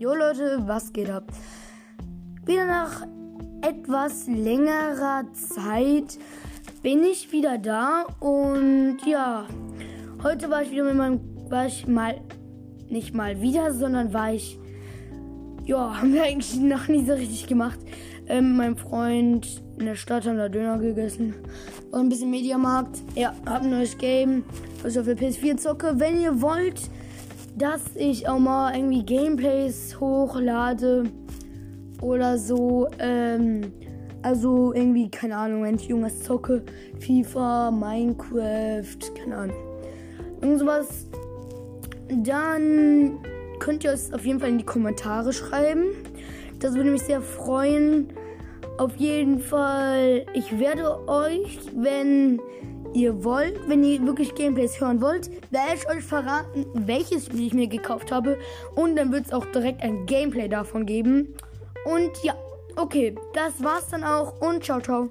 Jo Leute, was geht ab? Wieder nach etwas längerer Zeit bin ich wieder da und ja, heute war ich wieder mit meinem, war ich mal, nicht mal wieder, sondern war ich, ja, haben wir eigentlich noch nie so richtig gemacht. Ähm, mit meinem Freund in der Stadt haben da Döner gegessen und ein bisschen Mediamarkt. Ja, hab ein neues Game, was ich auf der PS4 zocke. Wenn ihr wollt, dass ich auch mal irgendwie Gameplays hochlade oder so. Ähm, also irgendwie, keine Ahnung, wenn ich irgendwas zocke. FIFA, Minecraft, keine Ahnung. Irgend sowas. Dann könnt ihr es auf jeden Fall in die Kommentare schreiben. Das würde mich sehr freuen. Auf jeden Fall, ich werde euch, wenn ihr wollt, wenn ihr wirklich Gameplays hören wollt, werde ich euch verraten, welches Spiel ich mir gekauft habe. Und dann wird es auch direkt ein Gameplay davon geben. Und ja, okay, das war's dann auch und ciao, ciao.